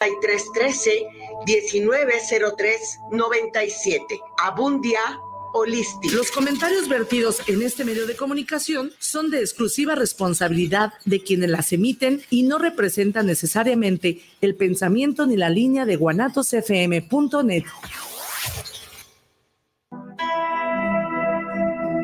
3313 1903 97. Abundia Holístico. Los comentarios vertidos en este medio de comunicación son de exclusiva responsabilidad de quienes las emiten y no representan necesariamente el pensamiento ni la línea de guanatosfm.net.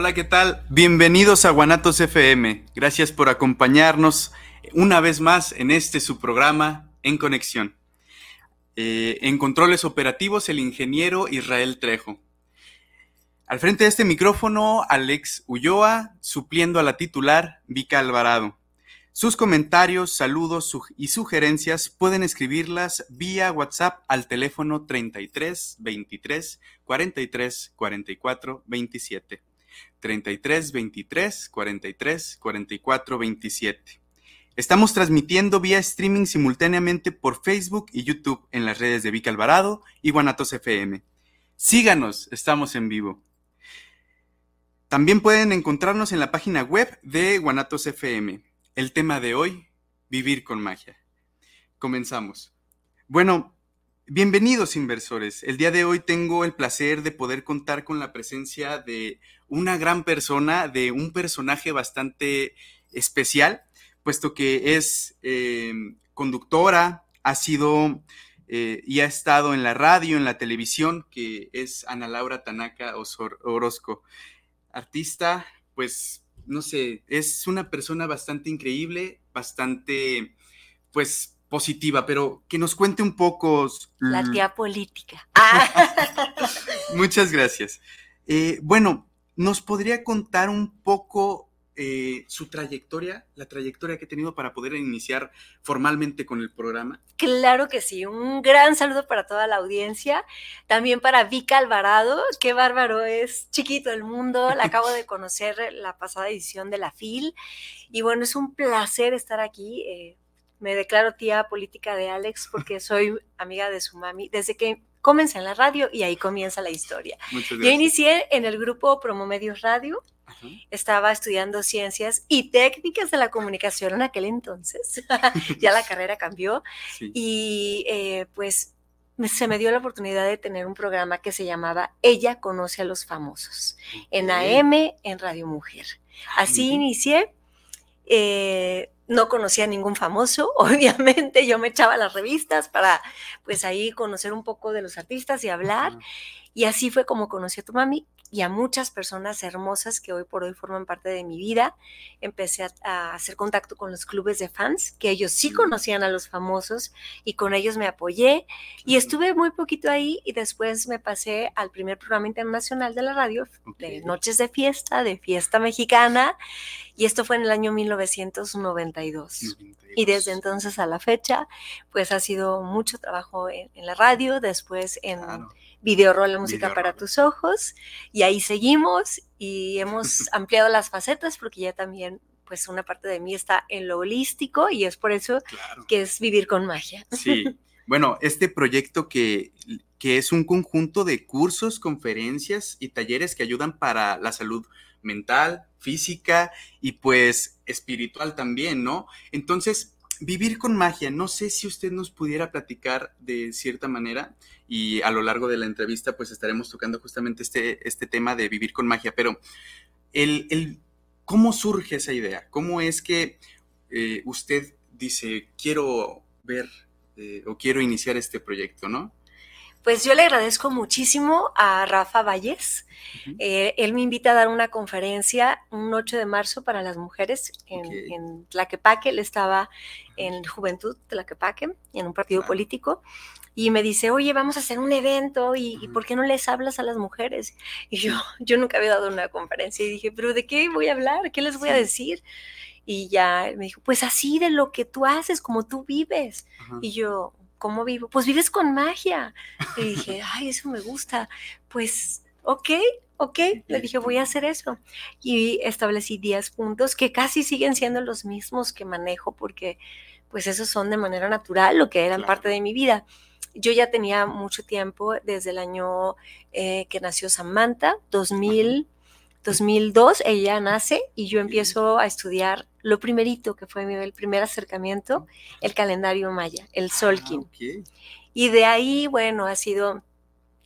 Hola, ¿qué tal? Bienvenidos a Guanatos FM. Gracias por acompañarnos una vez más en este su programa En Conexión. Eh, en controles operativos, el ingeniero Israel Trejo. Al frente de este micrófono, Alex Ulloa, supliendo a la titular Vika Alvarado. Sus comentarios, saludos y sugerencias pueden escribirlas vía WhatsApp al teléfono 33 23 43 44 27. 33 23 43 44 27. Estamos transmitiendo vía streaming simultáneamente por Facebook y YouTube en las redes de Vic Alvarado y Guanatos FM. Síganos, estamos en vivo. También pueden encontrarnos en la página web de Guanatos FM. El tema de hoy, vivir con magia. Comenzamos. Bueno, Bienvenidos inversores. El día de hoy tengo el placer de poder contar con la presencia de una gran persona, de un personaje bastante especial, puesto que es eh, conductora, ha sido eh, y ha estado en la radio, en la televisión, que es Ana Laura Tanaka Orozco. Artista, pues, no sé, es una persona bastante increíble, bastante, pues, positiva, pero que nos cuente un poco. La tía política. Muchas gracias. Eh, bueno, ¿nos podría contar un poco eh, su trayectoria, la trayectoria que ha tenido para poder iniciar formalmente con el programa? Claro que sí, un gran saludo para toda la audiencia, también para Vika Alvarado, qué bárbaro es, chiquito el mundo, la acabo de conocer la pasada edición de la FIL y bueno, es un placer estar aquí. Eh, me declaro tía política de Alex porque soy amiga de su mami desde que comencé en la radio y ahí comienza la historia. Yo inicié en el grupo Promomedios Radio, estaba estudiando ciencias y técnicas de la comunicación en aquel entonces, ya la carrera cambió y eh, pues se me dio la oportunidad de tener un programa que se llamaba Ella conoce a los famosos en AM, en Radio Mujer. Ah, Así inicié. Eh, no conocía a ningún famoso, obviamente yo me echaba las revistas para pues ahí conocer un poco de los artistas y hablar. Y así fue como conocí a tu mami y a muchas personas hermosas que hoy por hoy forman parte de mi vida. Empecé a, hacer contacto con los clubes de fans, que ellos sí conocían a los famosos y con ellos me apoyé. Y estuve muy poquito ahí y después me pasé al primer programa internacional de la radio, de Noches de Fiesta, de Fiesta Mexicana. Y esto fue en el año 1992. Y desde entonces a la fecha, pues ha sido mucho trabajo en, la radio, después en video la música para tus ojos, y ahí seguimos y hemos ampliado las facetas porque ya también pues una parte de mí está en lo holístico y es por eso que es vivir con magia. Sí, bueno, este proyecto que, que es un conjunto de cursos, conferencias y talleres que ayudan para la salud mental, física y pues espiritual también, ¿no? Entonces, vivir con magia, no sé si usted nos pudiera platicar de cierta manera y a lo largo de la entrevista pues estaremos tocando justamente este, este tema de vivir con magia, pero el, ¿cómo surge esa idea? ¿Cómo es que eh, usted dice, quiero ver eh, o quiero iniciar este proyecto, ¿no? Pues yo le agradezco muchísimo a Rafa Valles. Eh, él me invita a dar una conferencia un 8 de marzo para las mujeres en, Tlaquepaque. Él estaba en Juventud Tlaquepaque, en un partido político. Y me dice, oye, vamos a hacer un evento y, ¿por qué no les hablas a las mujeres? Y yo, yo nunca había dado una conferencia y dije, pero ¿de qué voy a hablar? ¿Qué les voy a decir? Y ya me dijo, pues así de lo que tú haces, como tú vives. Y yo, ¿cómo vivo? Pues vives con magia. Y dije, ay, eso me gusta. Pues, ok, ok, le dije, voy a hacer eso. Y establecí 10 puntos que casi siguen siendo los mismos que manejo porque pues esos son de manera natural lo que eran parte de mi vida. Yo ya tenía mucho tiempo desde el año eh, que nació Samantha, 2000, 2002, ella nace y yo empiezo a estudiar lo primerito que fue mi primer acercamiento, el calendario maya, el Solkin. Ah, y de ahí, bueno, ha sido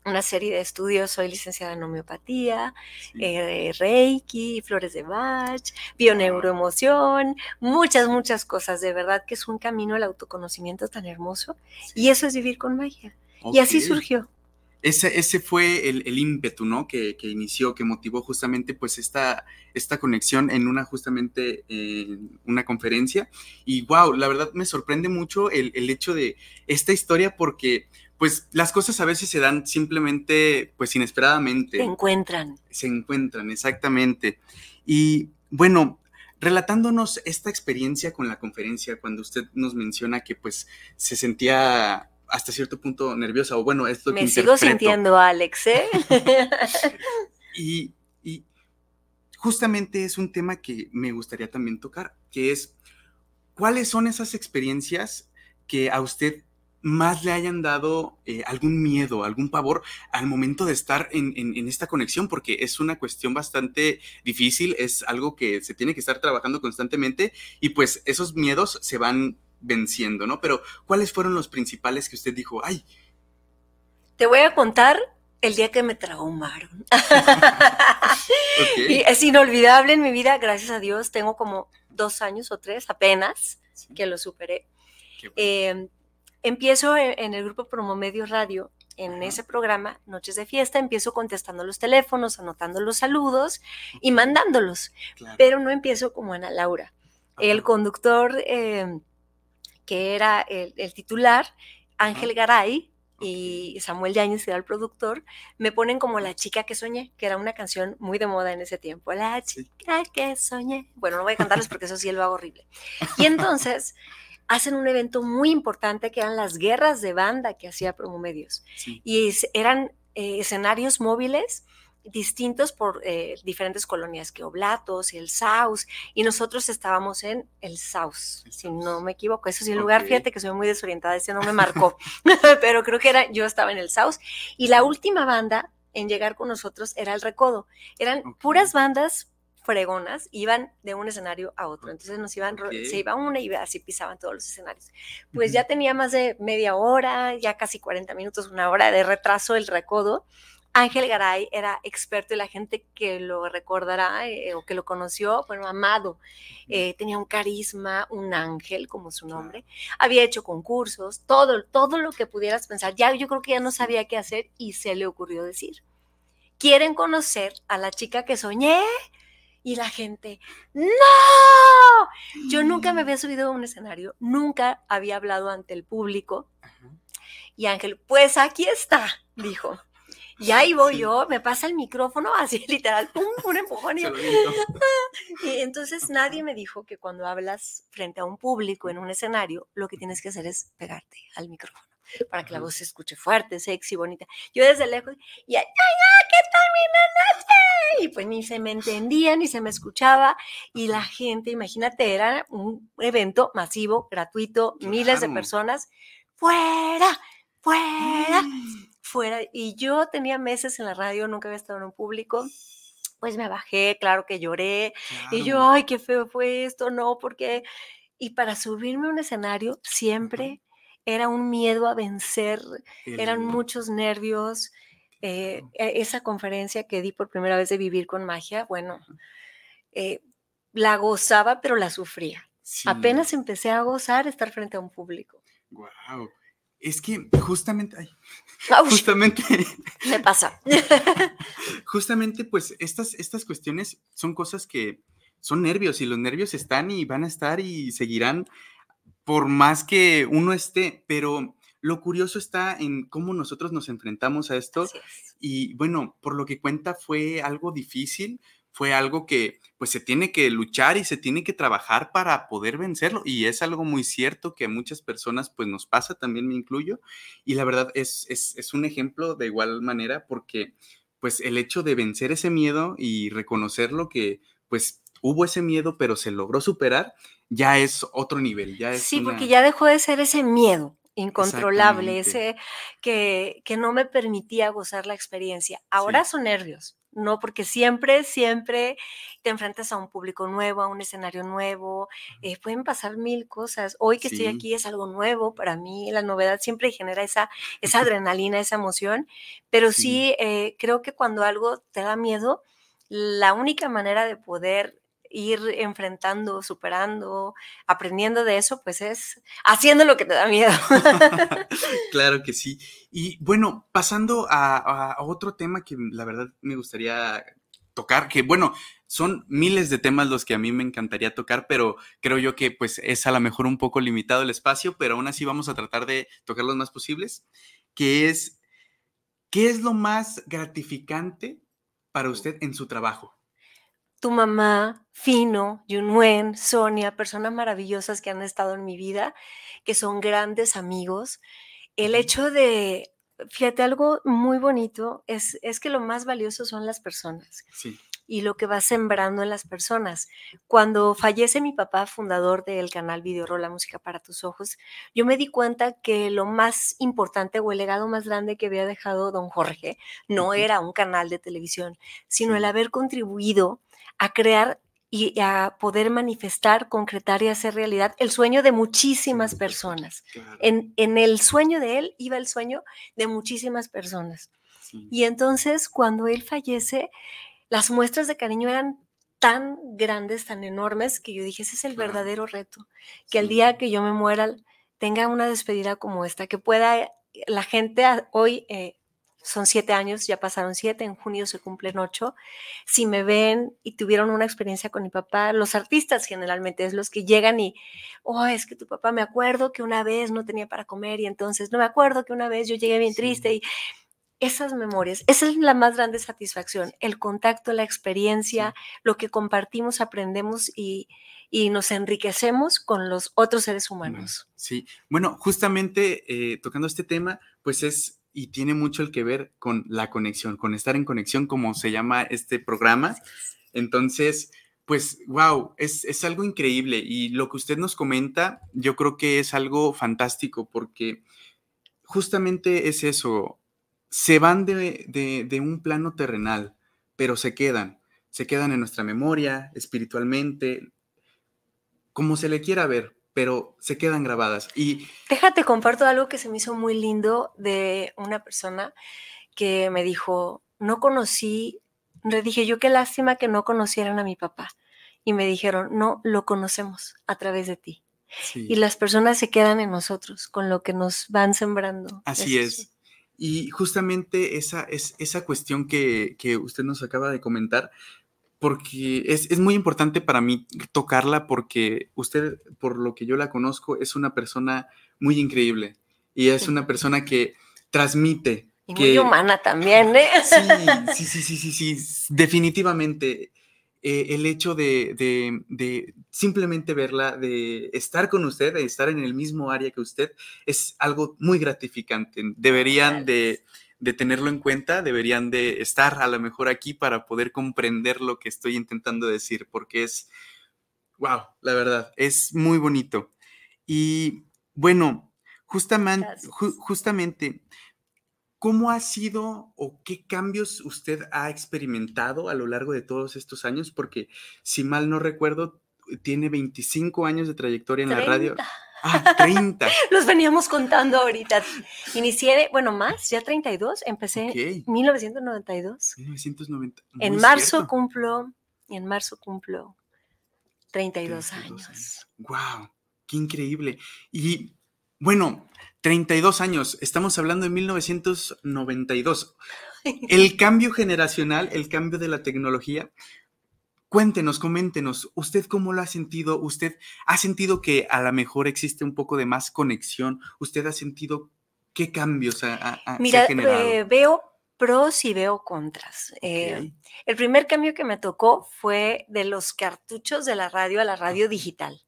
una serie de estudios. Soy licenciada en homeopatía, eh, Reiki, flores de Bach, bioneuroemoción, muchas, muchas cosas. De verdad que es un camino al autoconocimiento tan hermoso. Y eso es vivir con magia. Y así surgió. Ese, ese fue el, ímpetu, ¿no? Que, inició, que motivó justamente pues esta, esta conexión en una justamente una conferencia. Y wow, la verdad me sorprende mucho el, el hecho de esta historia porque pues las cosas a veces se dan simplemente, pues inesperadamente. Se encuentran. Se encuentran, exactamente. Y bueno, relatándonos esta experiencia con la conferencia, cuando usted nos menciona que pues se sentía hasta cierto punto nerviosa, o bueno, es lo Me sigo sintiendo, Alex, ¿eh? y, y justamente es un tema que me gustaría también tocar, que es, ¿cuáles son esas experiencias que a usted más le hayan dado eh, algún miedo, algún pavor al momento de estar en, esta conexión, porque es una cuestión bastante difícil, es algo que se tiene que estar trabajando constantemente y pues esos miedos se van venciendo, ¿no? Pero ¿cuáles fueron los principales que usted dijo, ay? Te voy a contar el día que me traumaron. y es inolvidable en mi vida, gracias a Dios, tengo como dos años o tres apenas que lo superé. Eh, empiezo e, en, el grupo Promomedio Radio, en ese programa, Noches de Fiesta, empiezo contestando los teléfonos, anotando los saludos y mandándolos, pero no empiezo como Ana Laura. El conductor em, que era el, titular, Ángel Garay, y Samuel Yáñez, que era el productor, me ponen como La chica que soñé, que era una canción muy de moda en ese tiempo. La chica que soñé. Bueno, no voy a cantarles porque eso sí lo hago horrible. Y entonces hacen un evento muy importante que eran las guerras de banda que hacía Promomedios. Y eran eh, escenarios móviles distintos por eh, diferentes colonias, que Oblatos y el Saus, y nosotros estábamos en el Saus, si no me equivoco, eso sí, el lugar, fíjate que soy muy desorientada, ese no me marcó, pero creo que era, yo estaba en el Saus, y la última banda en llegar con nosotros era el Recodo, eran puras bandas fregonas iban de un escenario a otro. Entonces nos iban, se iba una y así pisaban todos los escenarios. Pues ya tenía más de media hora, ya casi 40 minutos, una hora de retraso el recodo. Ángel Garay era experto y la gente que lo recordará eh, o que lo conoció, bueno, amado. Eh, tenía un carisma, un ángel, como su nombre. Había hecho concursos, todo, todo lo que pudieras pensar. Ya yo creo que ya no sabía qué hacer y se le ocurrió decir. ¿Quieren conocer a la chica que soñé? y la gente, ¡No! Yo nunca me mm. había subido a un escenario, nunca había hablado ante el público. Y Ángel, pues aquí está, dijo. Y ahí voy yo, me pasa el micrófono así literal, pum, un empujón. Y, y entonces nadie me dijo que cuando hablas frente a un público en un escenario, lo que tienes que hacer es pegarte al micrófono para que la voz se escuche fuerte, sexy, bonita. Yo desde lejos, y ¡ay, ay, qué tal mi Y pues ni se me entendía, ni se me escuchaba, y la gente, imagínate, era un evento masivo, gratuito, miles de personas, fuera, fuera, mm. Fuera. Y yo tenía meses en la radio, nunca había estado en un público pues me bajé, claro que lloré, y yo, ay, qué feo fue esto, no, porque, y para subirme a un escenario siempre era un miedo a vencer, eran muchos nervios. Eh, e, esa conferencia que di por primera vez de vivir con magia, bueno, eh, la gozaba, pero la sufría. Apenas empecé a gozar estar frente a un público. Wow. Es que justamente, ay, justamente, me pasa. justamente, pues estas, estas cuestiones son cosas que son nervios y los nervios están y van a estar y seguirán por más que uno esté, pero lo curioso está en cómo nosotros nos enfrentamos a esto. Y bueno, por lo que cuenta fue algo difícil fue algo que pues se tiene que luchar y se tiene que trabajar para poder vencerlo. Y es algo muy cierto que a muchas personas pues nos pasa, también me incluyo. Y la verdad es, es, es un ejemplo de igual manera porque pues el hecho de vencer ese miedo y reconocerlo que pues hubo ese miedo pero se logró superar, ya es otro nivel. Ya es sí, porque ya dejó de ser ese miedo incontrolable, ese que, que, no me permitía gozar la experiencia. Ahora son nervios, ¿no? Porque siempre, siempre te enfrentas a un público nuevo, a un escenario nuevo, eh, pueden pasar mil cosas. Hoy que estoy aquí es algo nuevo para mí, la novedad siempre genera esa, esa adrenalina, esa emoción, pero sí, eh, creo que cuando algo te da miedo, la única manera de poder ir enfrentando, superando, aprendiendo de eso, pues es haciendo lo que te da miedo. claro que sí. Y bueno, pasando a, otro tema que la verdad me gustaría tocar, que bueno, son miles de temas los que a mí me encantaría tocar, pero creo yo que pues es a lo mejor un poco limitado el espacio, pero aún así vamos a tratar de tocar los más posibles, que es, ¿qué es lo más gratificante para usted en su trabajo? Tu mamá, Fino, Yunwen, Sonia, personas maravillosas que han estado en mi vida, que son grandes amigos. El hecho de, fíjate, algo muy bonito es, es que lo más valioso son las personas. Y lo que va sembrando en las personas. Cuando fallece mi papá, fundador del canal Video La Música para tus Ojos, yo me di cuenta que lo más importante o el legado más grande que había dejado don Jorge no era un canal de televisión, sino el haber contribuido a crear y a poder manifestar, concretar y hacer realidad el sueño de muchísimas personas. En, el sueño de él iba el sueño de muchísimas personas. Y entonces cuando él fallece, las muestras de cariño eran tan grandes, tan enormes, que yo dije, ese es el verdadero reto, que el día que yo me muera tenga una despedida como esta, que pueda la gente hoy eh, son siete años, ya pasaron siete, en junio se cumplen ocho. Si me ven y tuvieron una experiencia con mi papá, los artistas generalmente es los que llegan y, oh, es que tu papá me acuerdo que una vez no tenía para comer y entonces no me acuerdo que una vez yo llegué bien triste y esas memorias, esa es la más grande satisfacción, el contacto, la experiencia, lo que compartimos, aprendemos y, y nos enriquecemos con los otros seres humanos. Sí, bueno, justamente eh, tocando este tema, pues es y tiene mucho el que ver con la conexión, con estar en conexión, como se llama este programa. Entonces, pues, wow, es, es, algo increíble y lo que usted nos comenta, yo creo que es algo fantástico porque justamente es eso, se van de, de, de un plano terrenal, pero se quedan, se quedan en nuestra memoria, espiritualmente, como se le quiera ver, pero se quedan grabadas. Y déjate comparto algo que se me hizo muy lindo de una persona que me dijo, no conocí, le dije yo qué lástima que no conocieran a mi papá. Y me dijeron, no, lo conocemos a través de ti. Y las personas se quedan en nosotros con lo que nos van sembrando. Así es. Y justamente esa, es, esa cuestión que, que usted nos acaba de comentar, porque es, muy importante para mí tocarla porque usted, por lo que yo la conozco, es una persona muy increíble y es una persona que transmite. Y muy humana también, ¿eh? Sí, sí, sí, sí, sí, definitivamente. Eh, el hecho de, de, simplemente verla, de estar con usted, de estar en el mismo área que usted, es algo muy gratificante. Deberían de de tenerlo en cuenta, deberían de estar a lo mejor aquí para poder comprender lo que estoy intentando decir, porque es, wow, la verdad, es muy bonito. Y bueno, justamente, justamente, ¿cómo ha sido o qué cambios usted ha experimentado a lo largo de todos estos años? Porque si mal no recuerdo, tiene 25 años de trayectoria en la radio. Ah, 30. Los veníamos contando ahorita. Inicié, bueno, más, ya 32. Empecé en 1992. 1990. en marzo cumplo, en marzo cumplo 32, años. ¡Wow! ¡Qué increíble! Y bueno, 32 años. Estamos hablando de 1992. El cambio generacional, el cambio de la tecnología, Cuéntenos, coméntenos, ¿usted cómo lo ha sentido? ¿Usted ha sentido que a lo mejor existe un poco de más conexión? ¿Usted ha sentido qué cambios ha, Mira, generado? Eh, veo pros y veo contras. Eh, el primer cambio que me tocó fue de los cartuchos de la radio a la radio digital.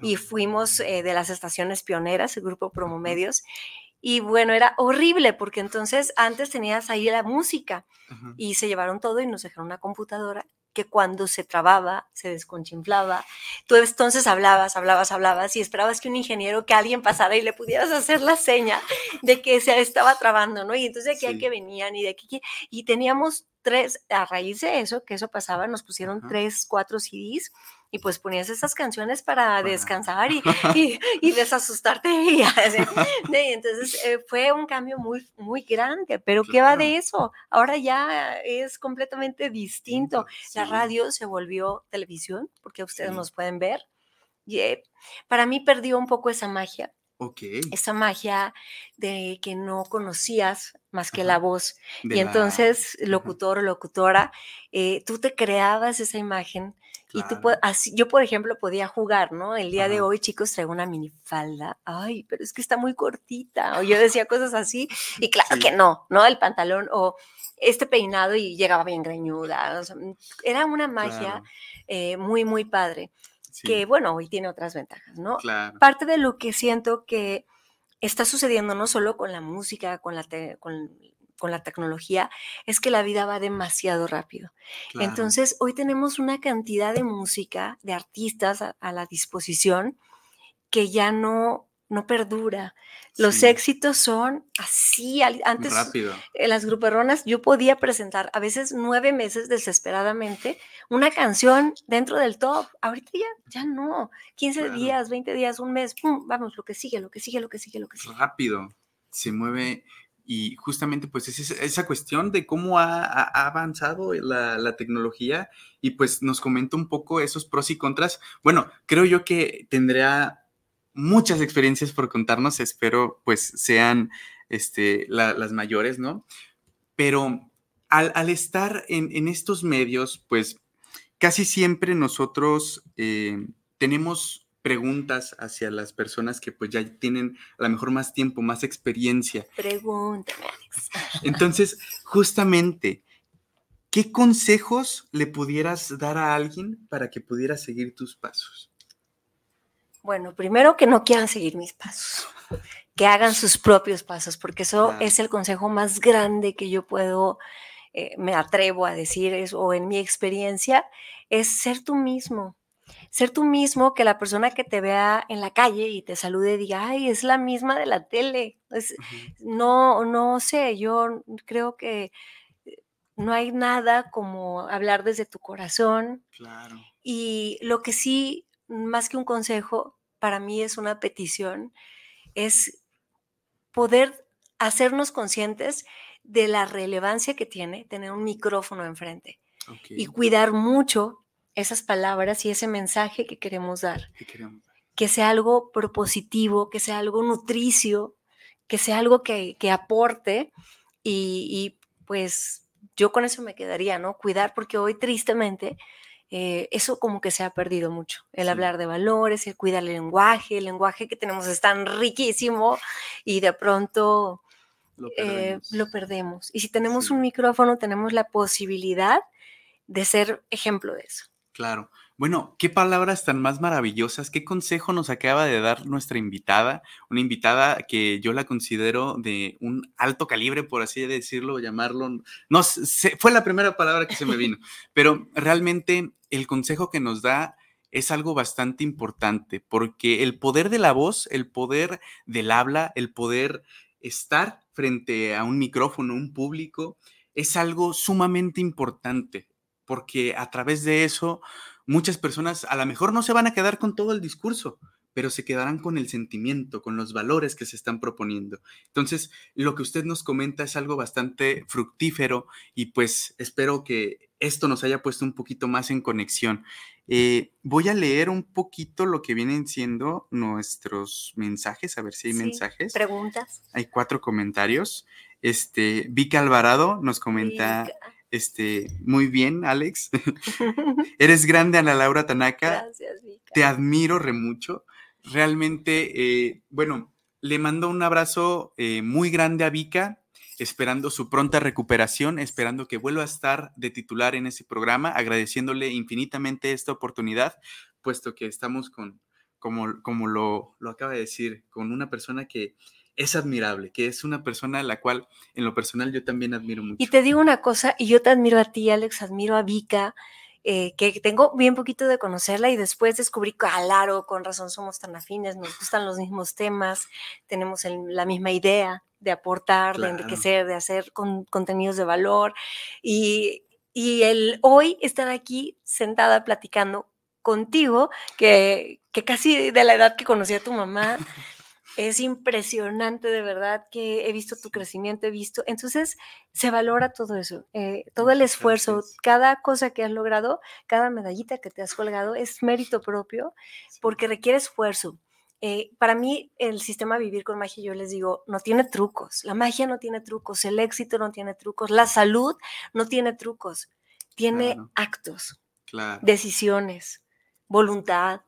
Y fuimos eh, de las estaciones pioneras, el grupo Promomedios, y bueno, era horrible porque entonces antes tenías ahí la música y se llevaron todo y nos dejaron una computadora que cuando se trababa, se desconchinflaba. Tú entonces hablabas, hablabas, hablabas y esperabas que un ingeniero, que alguien pasara y le pudieras hacer la seña de que se estaba trabando, ¿no? Y entonces de aquí a que venían y de aquí, y teníamos tres, a raíz de eso, que eso pasaba, nos pusieron tres, cuatro CDs y pues ponías esas canciones para descansar y, y, desasustarte. Y, entonces eh, fue un cambio muy, muy grande, pero ¿qué va de eso? Ahora ya es completamente distinto. La radio se volvió televisión, porque ustedes nos pueden ver. Y, eh, para mí perdió un poco esa magia. Esa magia de que no conocías más que la voz. y entonces, locutor o locutora, eh, tú te creabas esa imagen y tú, así, yo, por ejemplo, podía jugar, ¿no? El día de hoy, chicos, traigo una minifalda. Ay, pero es que está muy cortita. O yo decía cosas así. Y claro que no, ¿no? El pantalón o este peinado y llegaba bien greñuda. Mm, era una magia eh, muy, muy padre. Que, bueno, hoy tiene otras ventajas, ¿no? Parte de lo que siento que está sucediendo no solo con la música, con la, con con la tecnología es que la vida va demasiado rápido. Entonces, hoy tenemos una cantidad de música, de artistas a, la disposición que ya no, no perdura. Los éxitos son así. Antes, Rápido. en las gruperronas, yo podía presentar a veces nueve meses desesperadamente una canción dentro del top. Ahorita ya, ya no. 15 días, 20 días, un mes, pum, vamos, lo que sigue, lo que sigue, lo que sigue, lo que sigue. Rápido. Se mueve y justamente pues es esa cuestión de cómo ha, avanzado la, tecnología y pues nos comenta un poco esos pros y contras. Bueno, creo yo que tendría muchas experiencias por contarnos, espero pues sean este, las mayores, ¿no? Pero al, estar en, estos medios, pues casi siempre nosotros eh, tenemos preguntas hacia las personas que pues ya tienen a lo mejor más tiempo, más experiencia. Pregúntame, Entonces, justamente, ¿qué consejos le pudieras dar a alguien para que pudiera seguir tus pasos? Bueno, primero que no quieran seguir mis pasos, que hagan sus propios pasos, porque eso es el consejo más grande que yo puedo, eh, me atrevo a decir, o en mi experiencia, es ser tú mismo ser tú mismo, que la persona que te vea en la calle y te salude diga, ay, es la misma de la tele. No, no sé, yo creo que eh, no hay nada como hablar desde tu corazón. Claro. Y lo que sí, más que un consejo, para mí es una petición, es poder hacernos conscientes de la relevancia que tiene tener un micrófono enfrente y cuidar mucho esas palabras y ese mensaje que queremos dar. Que sea algo propositivo, que sea algo nutricio, que sea algo que, aporte y, pues yo con eso me quedaría, ¿no? Cuidar, porque hoy tristemente eh, eso como que se ha perdido mucho, el hablar de valores, el cuidar el lenguaje, el lenguaje que tenemos es tan riquísimo y de pronto lo eh, perdemos. Y si tenemos un micrófono, tenemos la posibilidad de ser ejemplo de eso. Claro. Bueno, qué palabras tan más maravillosas, qué consejo nos acaba de dar nuestra invitada, una invitada que yo la considero de un alto calibre, por así decirlo, llamarlo. No, fue la primera palabra que se me vino, pero realmente el consejo que nos da es algo bastante importante, porque el poder de la voz, el poder del habla, el poder estar frente a un micrófono, un público, es algo sumamente importante porque a través de eso muchas personas a lo mejor no se van a quedar con todo el discurso, pero se quedarán con el sentimiento, con los valores que se están proponiendo. Entonces, lo que usted nos comenta es algo bastante fructífero y pues espero que esto nos haya puesto un poquito más en conexión. Eh, voy a leer un poquito lo que vienen siendo nuestros mensajes, a ver si hay mensajes. Preguntas. Hay cuatro comentarios. Este, Vika Alvarado nos comenta. Este, muy bien, Alex. Eres grande, Ana Laura Tanaka. Gracias, Vika. Te admiro re mucho. Realmente, eh, bueno, le mando un abrazo eh, muy grande a Vika. esperando su pronta recuperación, esperando que vuelva a estar de titular en ese programa, agradeciéndole infinitamente esta oportunidad, puesto que estamos con, como, como lo, lo acaba de decir, con una persona que es admirable, que es una persona a la cual en lo personal yo también admiro mucho. Y te digo una cosa, y yo te admiro a ti, Alex, admiro a Vika, eh, que tengo bien poquito de conocerla y después descubrí, claro, con razón somos tan afines, nos gustan los mismos temas, tenemos la misma idea de aportar, de enriquecer, de hacer contenidos de valor. Y, y el hoy estar aquí sentada platicando contigo, que, que casi de la edad que conocí a tu mamá, es impresionante de verdad que he visto tu crecimiento, he visto, entonces se valora todo eso, eh, todo el esfuerzo, cada cosa que has logrado, cada medallita que te has colgado es mérito propio porque requiere esfuerzo. Eh, para mí el sistema Vivir con Magia, yo les digo, no tiene trucos, la magia no tiene trucos, el éxito no tiene trucos, la salud no tiene trucos, tiene actos, decisiones, voluntad.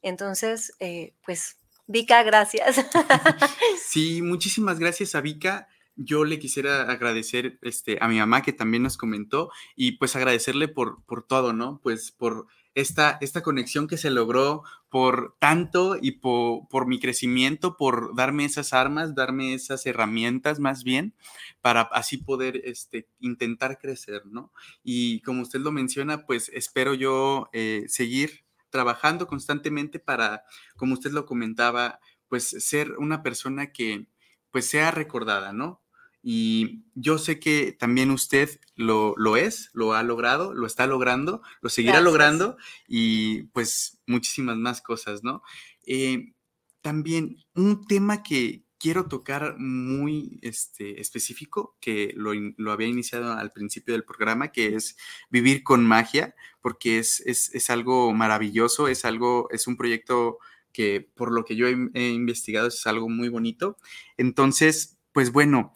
Entonces, eh, pues Vika, gracias. Sí, muchísimas gracias a Vika. Yo le quisiera agradecer este, a mi mamá que también nos comentó y pues agradecerle por, por todo, ¿no? Pues por esta, esta conexión que se logró, por tanto y por, por, mi crecimiento, por darme esas armas, darme esas herramientas más bien, para así poder este, intentar crecer, ¿no? Y como usted lo menciona, pues espero yo eh, seguir trabajando constantemente para, como usted lo comentaba, pues ser una persona que pues sea recordada, ¿no? Y yo sé que también usted lo, lo es, lo ha logrado, lo está logrando, lo seguirá logrando y pues muchísimas más cosas, ¿no? Eh, también un tema que, quiero tocar muy este, específico, que lo, había iniciado al principio del programa, que es vivir con magia, porque es, es, algo maravilloso, es algo, es un proyecto que por lo que yo he investigado es algo muy bonito. Entonces, pues bueno,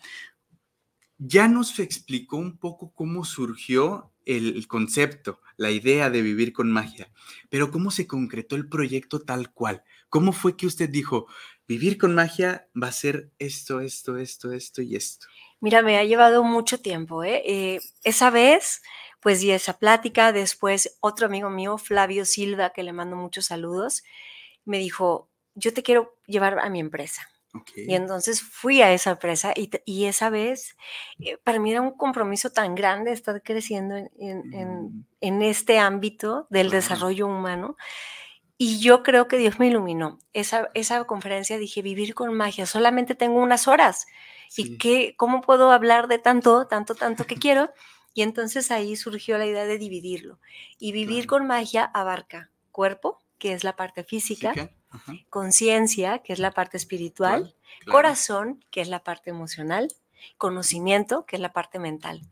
ya nos explicó un poco cómo surgió el, concepto, la idea de vivir con magia, pero cómo se concretó el proyecto tal cual. ¿Cómo fue que usted dijo, vivir con magia va a ser esto, esto, esto, esto y esto. Mira, me ha llevado mucho tiempo. ¿eh? Eh, esa vez, pues di esa plática. Después, otro amigo mío, Flavio Silva, que le mando muchos saludos, me dijo: Yo te quiero llevar a mi empresa. Y entonces fui a esa empresa y, esa vez eh, para mí era un compromiso tan grande estar creciendo en, mm. este ámbito del desarrollo humano y yo creo que Dios me iluminó. Esa, esa conferencia dije, vivir con magia, solamente tengo unas horas. ¿Y qué, cómo puedo hablar de tanto, tanto, tanto que quiero? Y entonces ahí surgió la idea de dividirlo. Y vivir con magia abarca cuerpo, que es la parte física, conciencia, que es la parte espiritual, corazón, que es la parte emocional, conocimiento, que es la parte mental,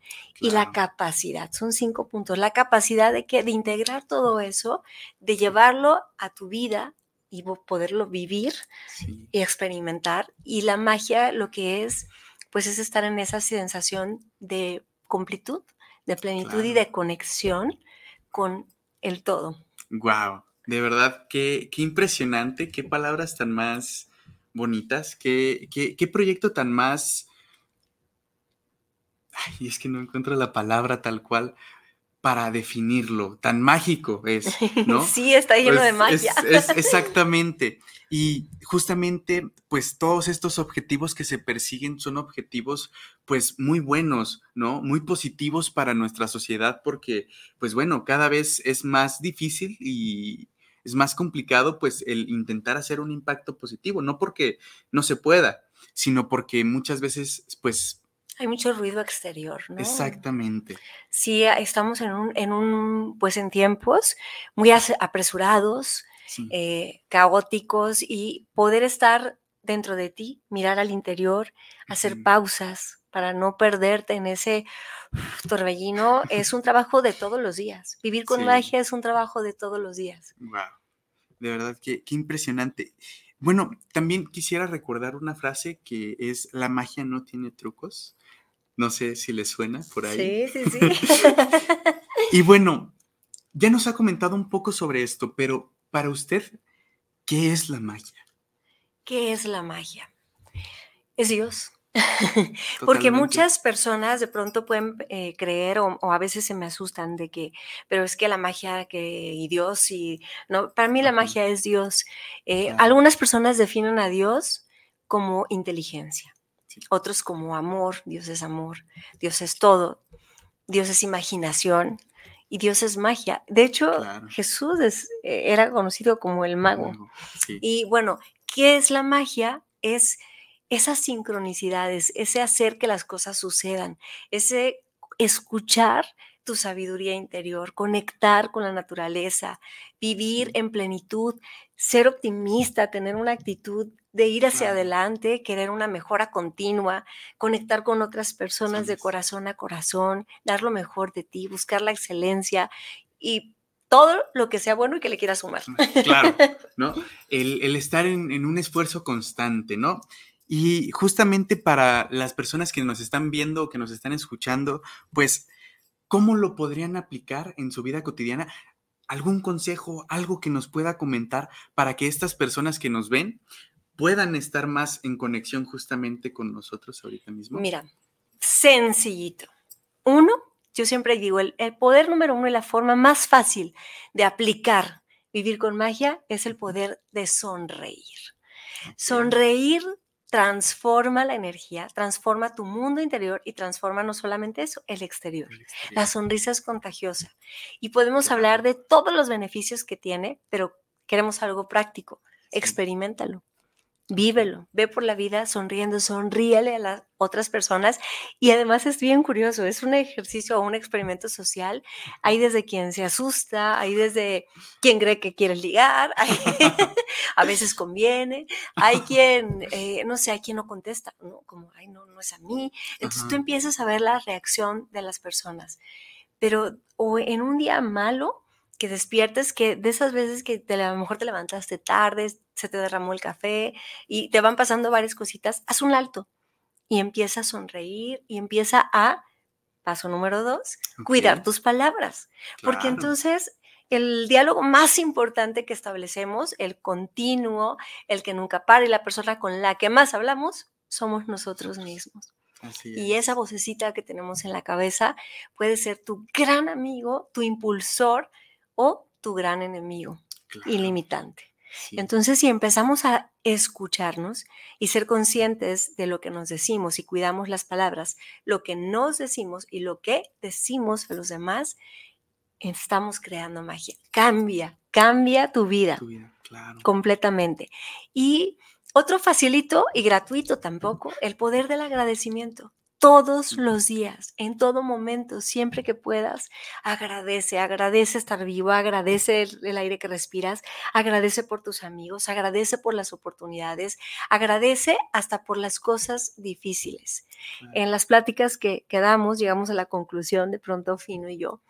y la capacidad. Son cinco puntos. La capacidad de, que, de integrar todo eso, de llevarlo a tu vida y poderlo vivir y experimentar. Y la magia lo que es, pues es estar en esa sensación de completud, de plenitud y de conexión con el todo. Wow, de verdad, qué, qué impresionante, qué palabras tan más bonitas, qué, qué, qué proyecto tan más y es que no encuentro la palabra tal cual para definirlo. Tan mágico es, ¿no? sí, está lleno de magia. Es, exactamente. Y justamente, pues todos estos objetivos que se persiguen son objetivos, pues muy buenos, ¿no? Muy positivos para nuestra sociedad porque, pues bueno, cada vez es más difícil y es más complicado, pues, el intentar hacer un impacto positivo, no porque no se pueda, sino porque muchas veces, pues, hay mucho ruido exterior, ¿no? Exactamente. Sí, estamos en un, en un pues en tiempos muy apresurados, eh, caóticos y poder estar dentro de ti, mirar al interior, hacer pausas para no perderte en ese torbellino, es un trabajo de todos los días. Vivir con magia es un trabajo de todos los días. Wow. De verdad, qué, qué impresionante. Bueno, también quisiera recordar una frase que es, la magia no tiene trucos. No sé si le suena por ahí. Sí, sí, sí. y bueno, ya nos ha comentado un poco sobre esto, pero para usted, ¿qué es la magia? ¿Qué es la magia? Es Dios, Porque muchas personas de pronto pueden eh, creer o, a veces se me asustan de que, pero es que la magia que y Dios y no, para mí la magia es Dios. Eh, algunas personas definen a Dios como inteligencia, otros como amor. Dios es amor, Dios es todo, Dios es imaginación y Dios es magia. De hecho, Jesús eh, era conocido como el mago. Y bueno, ¿qué es la magia? Es esas sincronicidades, ese hacer que las cosas sucedan, ese escuchar tu sabiduría interior, conectar con la naturaleza, vivir en plenitud, ser optimista, tener una actitud de ir hacia adelante, querer una mejora continua, conectar con otras personas de corazón a corazón, dar lo mejor de ti, buscar la excelencia y todo lo que sea bueno y que le quieras sumar. Claro, ¿no? El, estar en, en, un esfuerzo constante, ¿no? Y justamente para las personas que nos están viendo o que nos están escuchando, pues, ¿cómo lo podrían aplicar en su vida cotidiana? ¿Algún consejo, algo que nos pueda comentar para que estas personas que nos ven puedan estar más en conexión justamente con nosotros ahorita mismo? Mira, sencillito. Uno, yo siempre digo, el, el poder número uno y la forma más fácil de aplicar vivir con magia es el poder de sonreír. Sonreír transforma la energía, transforma tu mundo interior y transforma no solamente eso, el exterior. La sonrisa es contagiosa. Y podemos hablar de todos los beneficios que tiene, pero queremos algo práctico. Experimentalo vívelo, ve por la vida sonriendo, sonríele a las otras personas. Y además es bien curioso, es un ejercicio o un experimento social, hay desde quien se asusta, hay desde quien cree que quiere ligar, a veces conviene, hay quien, eh, no sé, hay quien no contesta, ¿no? como, ay, no, no es a mí, entonces tú empiezas a ver la reacción de las personas, pero o en un día malo, que despiertes, que de esas veces que a lo mejor te levantaste tarde, se te derramó el café y te van pasando varias cositas, haz un alto y empieza a sonreír y empieza a, paso número dos, cuidar tus palabras. Porque entonces el diálogo más importante que establecemos, el continuo, el que nunca para y la persona con la que más hablamos, somos nosotros mismos. y esa vocecita que tenemos en la cabeza puede ser tu gran amigo, tu impulsor o tu gran enemigo ilimitante. Entonces, si empezamos a escucharnos y ser conscientes de lo que nos decimos y cuidamos las palabras, lo que nos decimos y lo que decimos a los demás, estamos creando magia. Cambia, cambia tu vida, completamente. Y otro facilito y gratuito tampoco, el poder del agradecimiento todos los días, en todo momento, siempre que puedas, agradece, agradece estar vivo, agradece el, aire que respiras, agradece por tus amigos, agradece por las oportunidades, agradece hasta por las cosas difíciles. En las pláticas que, que damos, llegamos a la conclusión, de pronto Fino y yo,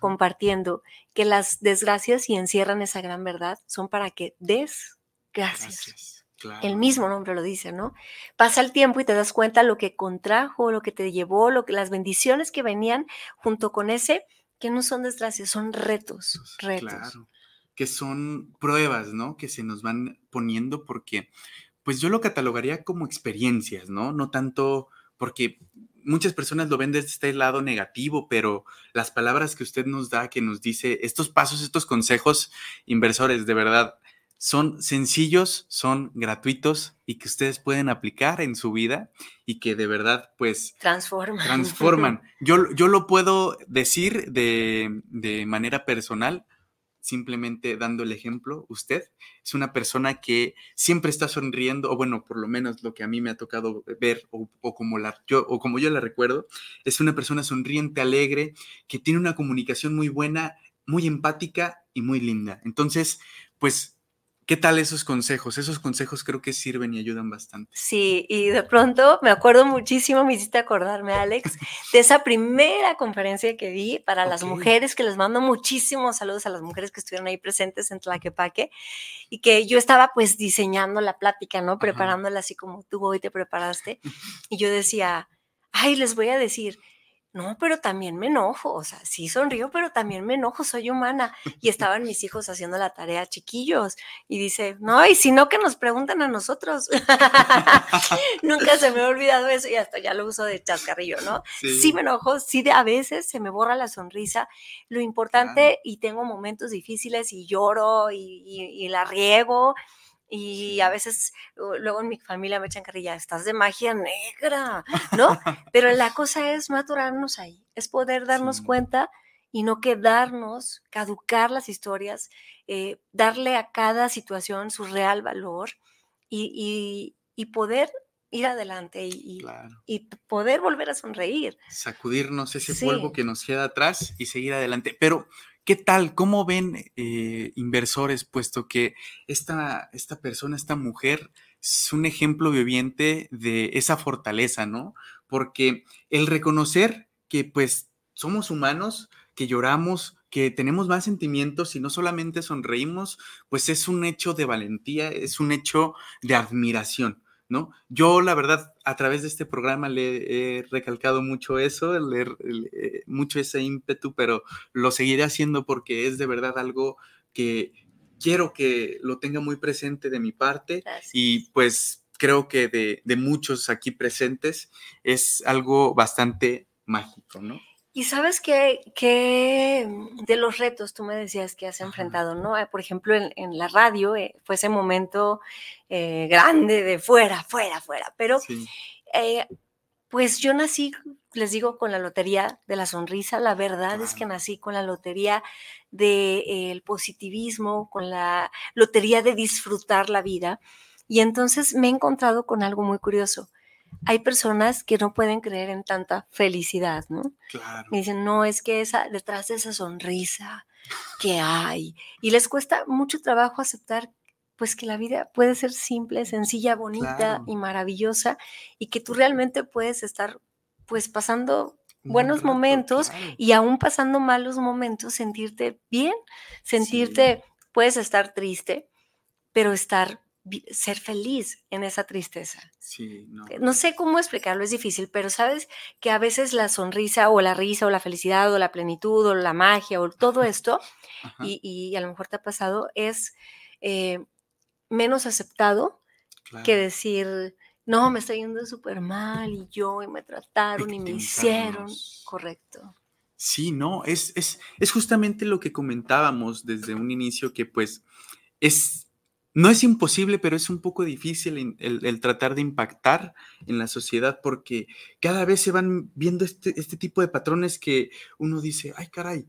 compartiendo que las desgracias, y encierran esa gran verdad, son para que des gracias. El mismo nombre lo dice, ¿no? Pasa el tiempo y te das cuenta lo que contrajo, lo que te llevó, lo que, las bendiciones que venían junto con ese, que no son desgracias, son retos, retos. Claro, que son pruebas, ¿no? Que se nos van poniendo porque, pues yo lo catalogaría como experiencias, ¿no? No tanto porque muchas personas lo ven desde este lado negativo, pero las palabras que usted nos da, que nos dice, estos pasos, estos consejos inversores, de verdad, son sencillos, son gratuitos y que ustedes pueden aplicar en su vida y que de verdad, pues... Transforman. Transforman. Yo, yo lo puedo decir de, de manera personal, simplemente dando el ejemplo, usted es una persona que siempre está sonriendo, o bueno, por lo menos lo que a mí me ha tocado ver, o, o, como, la, yo, o como yo la recuerdo, es una persona sonriente, alegre, que tiene una comunicación muy buena, muy empática y muy linda. Entonces, pues ¿Qué tal esos consejos? Esos consejos creo que sirven y ayudan bastante. Sí, y de pronto me acuerdo muchísimo, me hiciste acordarme, Alex, de esa primera conferencia que di para las mujeres, que les mando muchísimos saludos a las mujeres que estuvieron ahí presentes en Tlaquepaque, y que yo estaba pues diseñando la plática, ¿no? Preparándola así como tú hoy te preparaste, y yo decía, ay, les voy a decir, no, pero también me enojo, o sea, sí sonrío, pero también me enojo, soy humana. Y estaban mis hijos haciendo la tarea chiquillos y dice, no, y si no que nos preguntan a nosotros. Nunca se me ha olvidado eso y hasta ya lo uso de chascarrillo, ¿no? Sí, me enojo, sí de, a veces se me borra la sonrisa. Lo importante, y tengo momentos difíciles y lloro y, y la riego, y a veces luego en mi familia me echan carrilla, estás de magia negra, ¿no? Pero la cosa es maturarnos ahí, es poder darnos cuenta y no quedarnos, caducar las historias, eh, darle a cada situación su real valor y, poder ir adelante y, y, poder volver a sonreír. Sacudirnos ese polvo que nos queda atrás y seguir adelante. Pero ¿Qué tal? ¿Cómo ven eh, inversores, puesto que esta, esta persona, esta mujer, es un ejemplo viviente de esa fortaleza, ¿no? Porque el reconocer que pues somos humanos, que lloramos, que tenemos más sentimientos y no solamente sonreímos, pues es un hecho de valentía, es un hecho de admiración. ¿No? Yo, la verdad, a través de este programa le he recalcado mucho eso, leer eh, mucho ese ímpetu, pero lo seguiré haciendo porque es de verdad algo que quiero que lo tenga muy presente de mi parte y pues creo que de, de muchos aquí presentes es algo bastante mágico, ¿no? Y sabes que, que, de los retos tú me decías que has enfrentado, ¿no? Eh, por ejemplo, en, la radio eh, fue ese momento eh, grande de fuera, fuera, fuera. Pero pues yo nací, les digo, con la lotería de la sonrisa. La verdad es que nací con la lotería del positivismo, con la lotería de disfrutar la vida. Y entonces me he encontrado con algo muy curioso hay personas que no pueden creer en tanta felicidad, ¿no? Claro. Y dicen, no, es que esa, detrás de esa sonrisa que hay, y les cuesta mucho trabajo aceptar pues que la vida puede ser simple, sencilla, bonita y maravillosa y que tú realmente puedes estar pues pasando buenos momentos y aún pasando malos momentos, sentirte bien, sentirte, puedes estar triste, pero estar ser feliz en esa tristeza. Sí, no. Eh, no. sé cómo explicarlo, es difícil, pero sabes que a veces la sonrisa o la risa o la felicidad o la plenitud o la magia o todo esto, y, a lo mejor te ha pasado, es eh, menos aceptado que decir, no, me está yendo súper mal y yo y me trataron y me hicieron. Correcto. Sí, no, es, es, es justamente lo que comentábamos desde un inicio que pues es no es imposible, pero es un poco difícil el, tratar de impactar en la sociedad porque cada vez se van viendo este, este, tipo de patrones que uno dice, ay caray,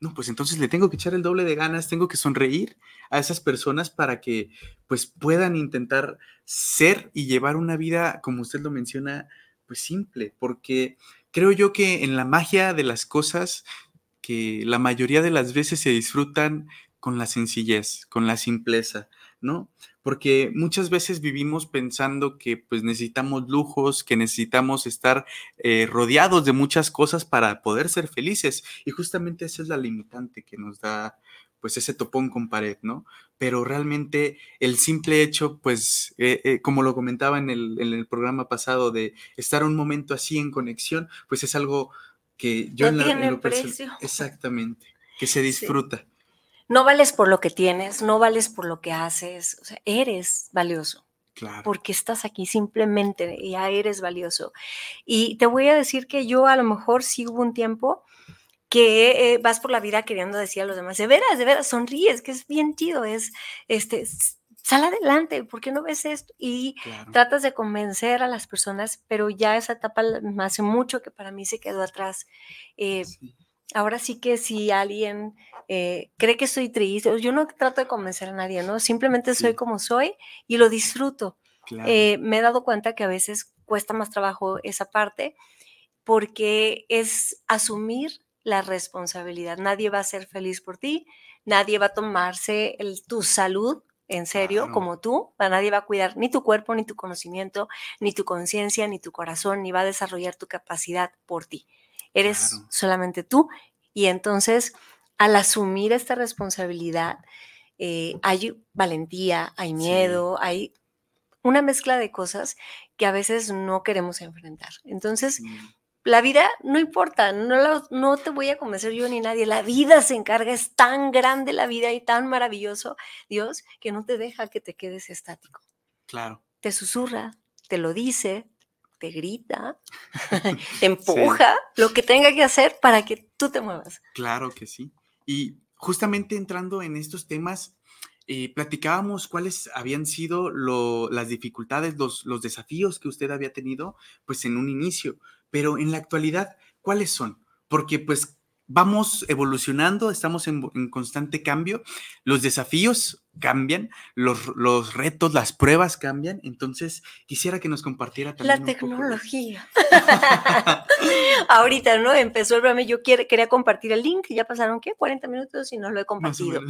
no, pues entonces le tengo que echar el doble de ganas, tengo que sonreír a esas personas para que pues puedan intentar ser y llevar una vida, como usted lo menciona, pues simple, porque creo yo que en la magia de las cosas, que la mayoría de las veces se disfrutan con la sencillez, con la simpleza. ¿No? Porque muchas veces vivimos pensando que pues necesitamos lujos, que necesitamos estar eh, rodeados de muchas cosas para poder ser felices. Y justamente esa es la limitante que nos da pues ese topón con pared, ¿no? Pero realmente el simple hecho, pues, eh, eh, como lo comentaba en el, en el, programa pasado, de estar un momento así en conexión, pues es algo que yo no en, la, precio. exactamente, que se disfruta. No vales por lo que tienes, no vales por lo que haces, o sea, eres valioso. Claro. Porque estás aquí simplemente, ya eres valioso. Y te voy a decir que yo a lo mejor sí hubo un tiempo que eh, vas por la vida queriendo decir a los demás, de veras, de veras, sonríes, que es bien chido, es, este, sal adelante, ¿por qué no ves esto? Y tratas de convencer a las personas, pero ya esa etapa hace mucho que para mí se quedó atrás. Eh, ahora sí que si alguien eh, cree que soy triste, yo no trato de convencer a nadie, ¿no? Simplemente soy como soy y lo disfruto. Eh, me he dado cuenta que a veces cuesta más trabajo esa parte porque es asumir la responsabilidad. Nadie va a ser feliz por ti, nadie va a tomarse tu salud en serio como tú, nadie va a cuidar ni tu cuerpo, ni tu conocimiento, ni tu conciencia, ni tu corazón, ni va a desarrollar tu capacidad por ti. Eres solamente tú y entonces al asumir esta responsabilidad, eh, hay valentía, hay miedo, hay una mezcla de cosas que a veces no queremos enfrentar. Entonces, la vida no importa, no, no te voy a convencer yo ni nadie, la vida se encarga, es tan grande la vida y tan maravilloso, Dios, que no te deja que te quedes estático. Claro. Te susurra, te lo dice, te grita, te empuja, lo que tenga que hacer para que tú te muevas. Claro que sí. Y justamente entrando en estos temas, eh, platicábamos cuáles habían sido las dificultades, los, los desafíos que usted había tenido, pues en un inicio, pero en la actualidad, ¿cuáles son? Porque pues vamos evolucionando, estamos en, constante cambio, los desafíos cambian, los, retos, las pruebas cambian, entonces quisiera que nos compartiera también. La tecnología. Ahorita, ¿no? Empezó el programa, yo quería compartir el link, ya pasaron, ¿qué? 40 minutos y no lo he compartido.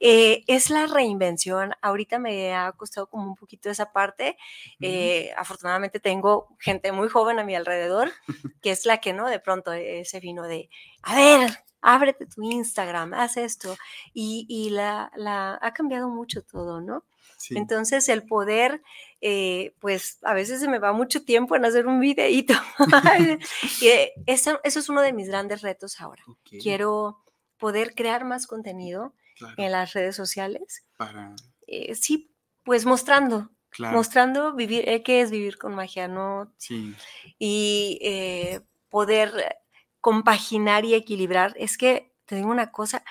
Eh, es la reinvención, ahorita me ha costado como un poquito esa parte, eh, afortunadamente tengo gente muy joven a mi alrededor, que es la que, ¿no? De pronto ese vino de, a ver, ábrete tu Instagram, haz esto. Y, la, ha cambiado mucho todo, ¿no? Entonces, el poder, eh, pues a veces se me va mucho tiempo en hacer un videíto. Eh, eso, eso, es uno de mis grandes retos ahora. Quiero poder crear más contenido en las redes sociales. Para... Eh, sí, pues mostrando, mostrando vivir, qué es vivir con magia, ¿no? Sí. Y poder compaginar y equilibrar. Es que te digo una cosa,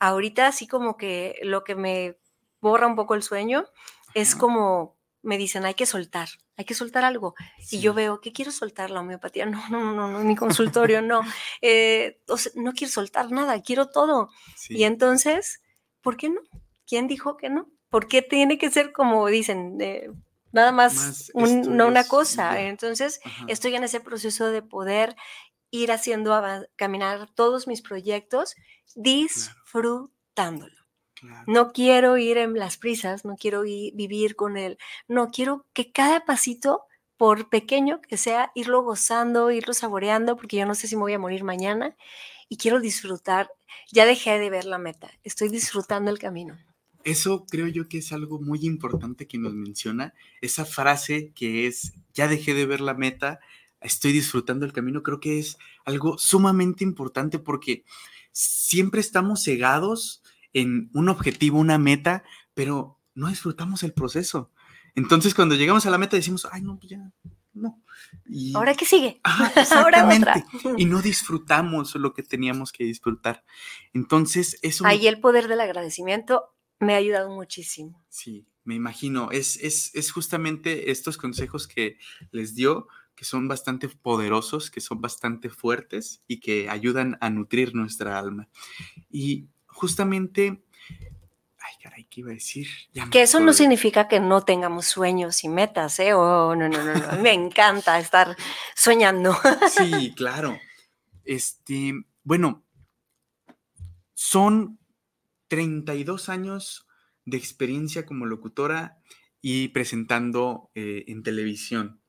ahorita así como que lo que me borra un poco el sueño es como me dicen, hay que soltar, hay que soltar algo. Y yo veo que quiero soltar la homeopatía. No, no, no, no, mi consultorio, no. Eh, no quiero soltar nada, quiero todo. Y entonces, ¿por qué no? ¿Quién dijo que no? ¿Por qué tiene que ser como dicen? nada más, no una cosa. Entonces, estoy en ese proceso de poder ir haciendo caminar todos mis proyectos disfrutándolo. No quiero ir en las prisas, no quiero vivir con él, no quiero que cada pasito, por pequeño que sea, irlo gozando, irlo saboreando, porque yo no sé si me voy a morir mañana y quiero disfrutar. Ya dejé de ver la meta, estoy disfrutando el camino. Eso creo yo que es algo muy importante que nos menciona, esa frase que es, ya dejé de ver la meta, estoy disfrutando el camino, creo que es algo sumamente importante porque siempre estamos cegados en un objetivo, una meta, pero no disfrutamos el proceso. Entonces, cuando llegamos a la meta decimos, ay, no, ya, no. Y, ¿Ahora qué sigue? exactamente. y no disfrutamos lo que teníamos que disfrutar. Entonces, eso... Ahí el poder del agradecimiento me ha ayudado muchísimo. Sí, me imagino. Es, es, es justamente estos consejos que les dio que son bastante poderosos, que son bastante fuertes y que ayudan a nutrir nuestra alma. Y justamente, ay caray, ¿qué iba a decir? que eso no significa que no tengamos sueños y metas, ¿eh? Oh, no, no, no, no. me encanta estar soñando. sí, claro. Este, bueno, son 32 años de experiencia como locutora y presentando eh, en televisión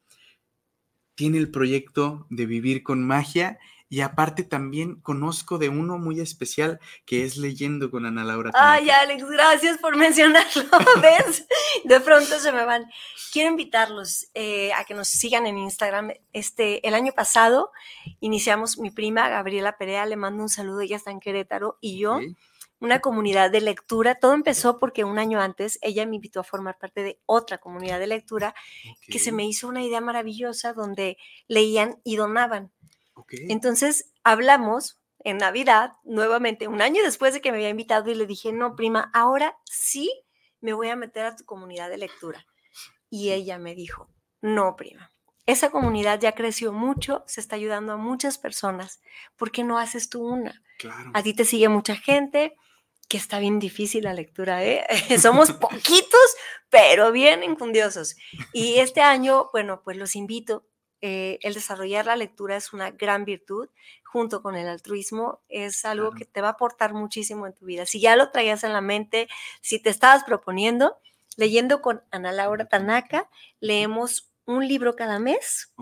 tiene el proyecto de vivir con magia y aparte también conozco de uno muy especial que es Leyendo con Ana Laura. Ay, Alex, gracias por mencionarlo. ¿Ves? De pronto se me van. Quiero invitarlos eh, a que nos sigan en Instagram. Este, el año pasado iniciamos mi prima Gabriela Perea, le mando un saludo, ella está en Querétaro, y yo una comunidad de lectura. Todo empezó porque un año antes ella me invitó a formar parte de otra comunidad de lectura que se me hizo una idea maravillosa donde leían y donaban. Entonces hablamos en Navidad nuevamente, un año después de que me había invitado y le dije, no, prima, ahora sí me voy a meter a tu comunidad de lectura. Y ella me dijo, no, prima. Esa comunidad ya creció mucho, se está ayudando a muchas personas. ¿Por qué no haces tú una? Claro. A ti te sigue mucha gente, que está bien difícil la lectura, ¿eh? Somos poquitos, pero bien infundiosos. Y este año, bueno, pues los invito. Eh, el desarrollar la lectura es una gran virtud, junto con el altruismo, es algo que te va a aportar muchísimo en tu vida. Si ya lo traías en la mente, si te estabas proponiendo, leyendo con Ana Laura Tanaka, leemos un libro cada mes.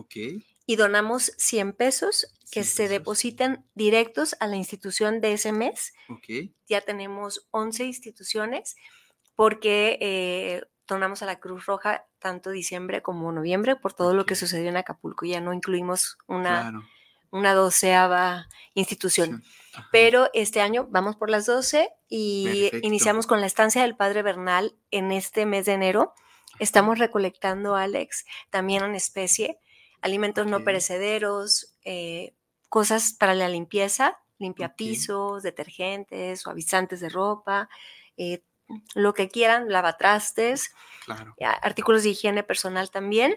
Y donamos 100 pesos que se depositan directos a la institución de ese mes. Ya tenemos 11 instituciones porque eh, donamos a la Cruz Roja tanto diciembre como noviembre por todo lo que sucedió en Acapulco. Ya no incluimos una, una doceava institución. Pero este año vamos por las 12 y iniciamos con la estancia del Padre Bernal en este mes de enero. Estamos recolectando, Alex, también en especie, alimentos no perecederos, eh, cosas para la limpieza, limpia pisos, detergentes, suavizantes de ropa, eh, lo que quieran, lavatrastes, artículos de higiene personal también.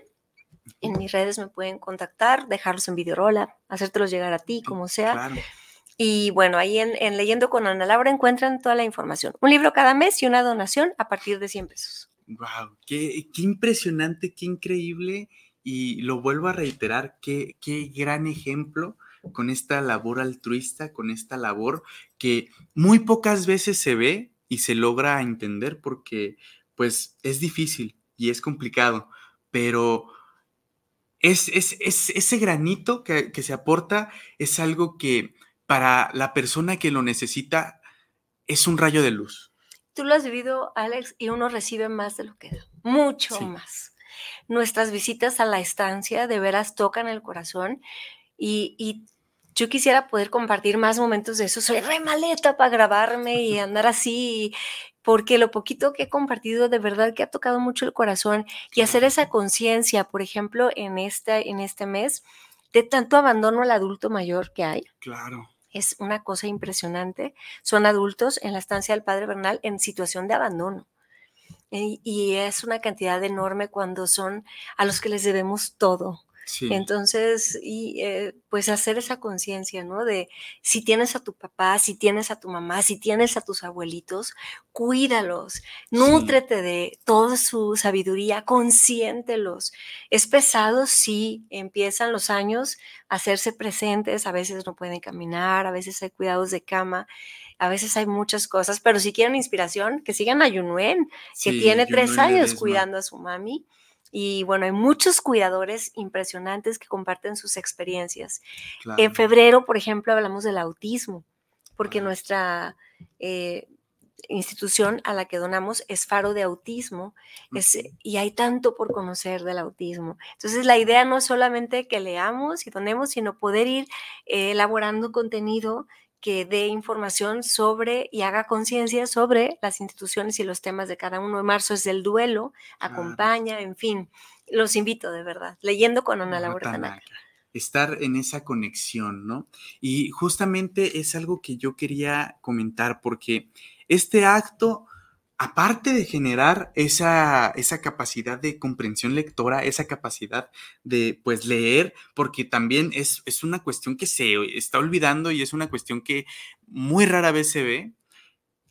En mis redes me pueden contactar, dejarlos en videorola, hacértelos llegar a ti, como sea. Y bueno, ahí en, Leyendo con Ana Laura encuentran toda la información. Un libro cada mes y una donación a partir de 100 pesos. ¡Wow! Qué, impresionante, qué increíble! Y lo vuelvo a reiterar, qué, qué gran ejemplo con esta labor altruista, con esta labor que muy pocas veces se ve y se logra entender porque pues es difícil y es complicado, pero es, ese granito que, que se aporta es algo que para la persona que lo necesita es un rayo de luz. Tú lo has vivido, Alex, y uno recibe más de lo que da, mucho más. Nuestras visitas a la estancia de veras tocan el corazón y, yo quisiera poder compartir más momentos de eso. Soy re maleta para grabarme y andar así, porque lo poquito que he compartido de verdad que ha tocado mucho el corazón y hacer esa conciencia, por ejemplo, en, esta, en este mes, de tanto abandono al adulto mayor que hay. Claro es una cosa impresionante. Son adultos en la estancia del Padre Bernal en situación de abandono. Y, es una cantidad enorme cuando son a los que les debemos todo. Entonces, y eh, pues hacer esa conciencia, ¿no? De si tienes a tu papá, si tienes a tu mamá, si tienes a tus abuelitos, cuídalos, nútrete de toda su sabiduría, consiéntelos. Es pesado, sí, empiezan los años a hacerse presentes, a veces no pueden caminar, a veces hay cuidados de cama, a veces hay muchas cosas, pero si quieren inspiración, que sigan a Yunuen, que tiene tres años cuidando a su mami. Y bueno, hay muchos cuidadores impresionantes que comparten sus experiencias. En febrero, por ejemplo, hablamos del autismo, porque nuestra eh, institución a la que donamos es Faro de Autismo y hay tanto por conocer del autismo. Entonces, la idea no es solamente que leamos y donemos, sino poder ir eh, elaborando contenido que dé información sobre y haga conciencia sobre las instituciones y los temas de cada uno. En marzo es del duelo, acompaña, en fin. Los invito de verdad, leyendo con Ana Laura Estar en esa conexión, ¿no? Y justamente es algo que yo quería comentar porque este acto aparte de generar esa, esa, capacidad de comprensión lectora, esa capacidad de pues leer, porque también es, es, una cuestión que se está olvidando y es una cuestión que muy rara vez se ve,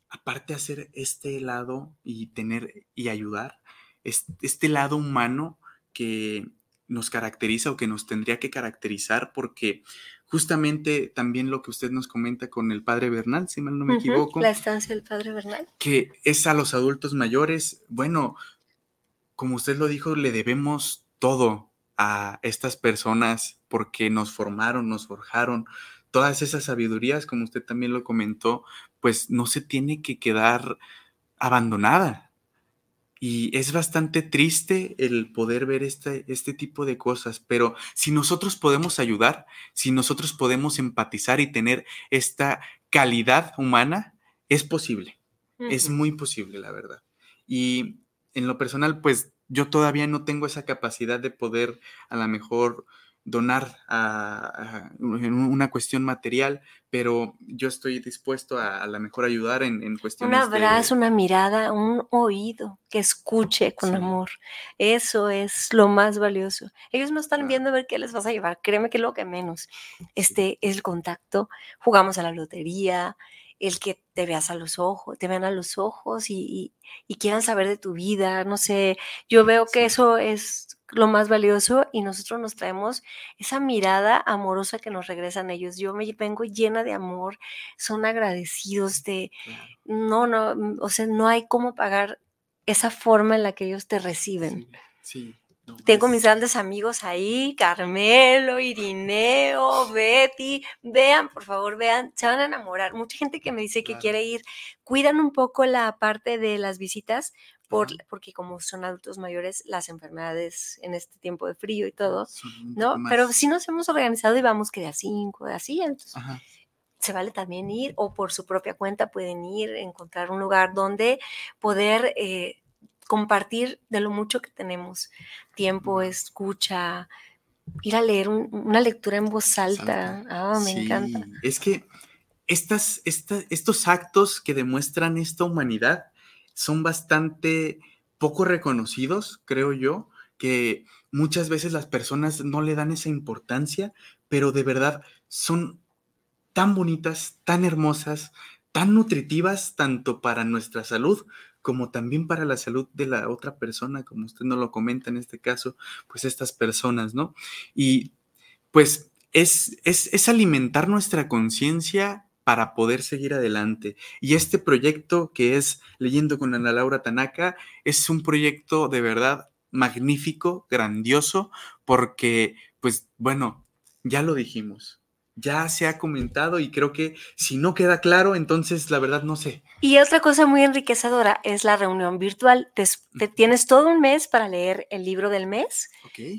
aparte de hacer este lado y tener y ayudar, este lado humano que nos caracteriza o que nos tendría que caracterizar, porque justamente también lo que usted nos comenta con el padre Bernal, si mal no me equivoco. La estancia del padre Bernal. Que es a los adultos mayores. Bueno, como usted lo dijo, le debemos todo a estas personas porque nos formaron, nos forjaron. Todas esas sabidurías, como usted también lo comentó, pues no se tiene que quedar abandonada. Y es bastante triste el poder ver este, este tipo de cosas, pero si nosotros podemos ayudar, si nosotros podemos empatizar y tener esta calidad humana, es posible. Es muy posible, la verdad. Y en lo personal, pues yo todavía no tengo esa capacidad de poder a lo mejor donar a, en una cuestión material, pero yo estoy dispuesto a, a lo mejor ayudar en, en cuestiones. Un abrazo, una mirada, un oído que escuche con amor. Eso es lo más valioso. Ellos no están viendo a ver qué les vas a llevar. Créeme que es lo que menos. Este es el contacto. Jugamos a la lotería, el que te veas a los ojos, te vean a los ojos y, y, quieran saber de tu vida. No sé, yo veo que eso es lo más valioso y nosotros nos traemos esa mirada amorosa que nos regresan ellos. Yo me vengo llena de amor, son agradecidos de, no, no, mm, o sea, no hay cómo pagar esa forma en la que ellos te reciben. Sí. Tengo mis grandes amigos ahí, Carmelo, Irineo, Betty. Vean, por favor, vean, se van a enamorar. Mucha gente que me dice que quiere ir, cuidan un poco la parte de las visitas por, porque como son adultos mayores, las enfermedades en este tiempo de frío y todo, ¿no? Pero si nos hemos organizado y vamos que de a cinco, de así, entonces Ajá. se vale también ir o por su propia cuenta pueden ir, encontrar un lugar donde poder eh, compartir de lo mucho que tenemos, tiempo, escucha, ir a leer un- una lectura en voz alta. Ah, me encanta. Es que estas, esta- estos actos que demuestran esta humanidad son bastante poco reconocidos, creo yo, que muchas veces las personas no le dan esa importancia, pero de verdad son tan bonitas, tan hermosas, tan nutritivas, tanto para nuestra salud como también para la salud de la otra persona, como usted nos lo comenta en este caso, pues estas personas, ¿no? Y pues es, es, es alimentar nuestra conciencia para poder seguir adelante. Y este proyecto que es Leyendo con Ana Laura Tanaka es un proyecto de verdad magnífico, grandioso, porque pues bueno, ya lo dijimos, ya se ha comentado y creo que si no queda claro, entonces la verdad no sé. Y otra cosa muy enriquecedora es la reunión virtual. Te, te tienes todo un mes para leer el libro del mes.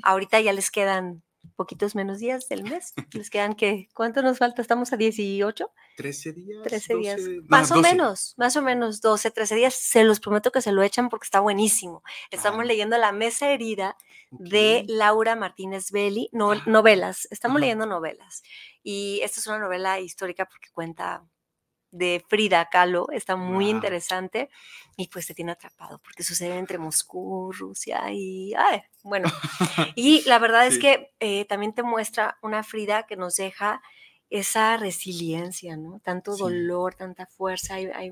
Ahorita ya les quedan poquitos menos días del mes. Les quedan que, ¿cuánto nos falta? Estamos a 18. 13 días. 13 días. 12, no, más o 12. menos, más o menos 12, 13 días. Se los prometo que se lo echan porque está buenísimo. Estamos Ah. leyendo La Mesa Herida de. Laura Martínez Belli, no, Ah. novelas. Estamos leyendo novelas. Y esta es una novela histórica porque cuenta de Frida Kahlo, está muy interesante y pues te tiene atrapado porque sucede entre Moscú, Rusia y, ay, bueno, y la verdad es que eh, también te muestra una Frida que nos deja esa resiliencia, ¿no? Tanto Sí. dolor, tanta fuerza, hay, hay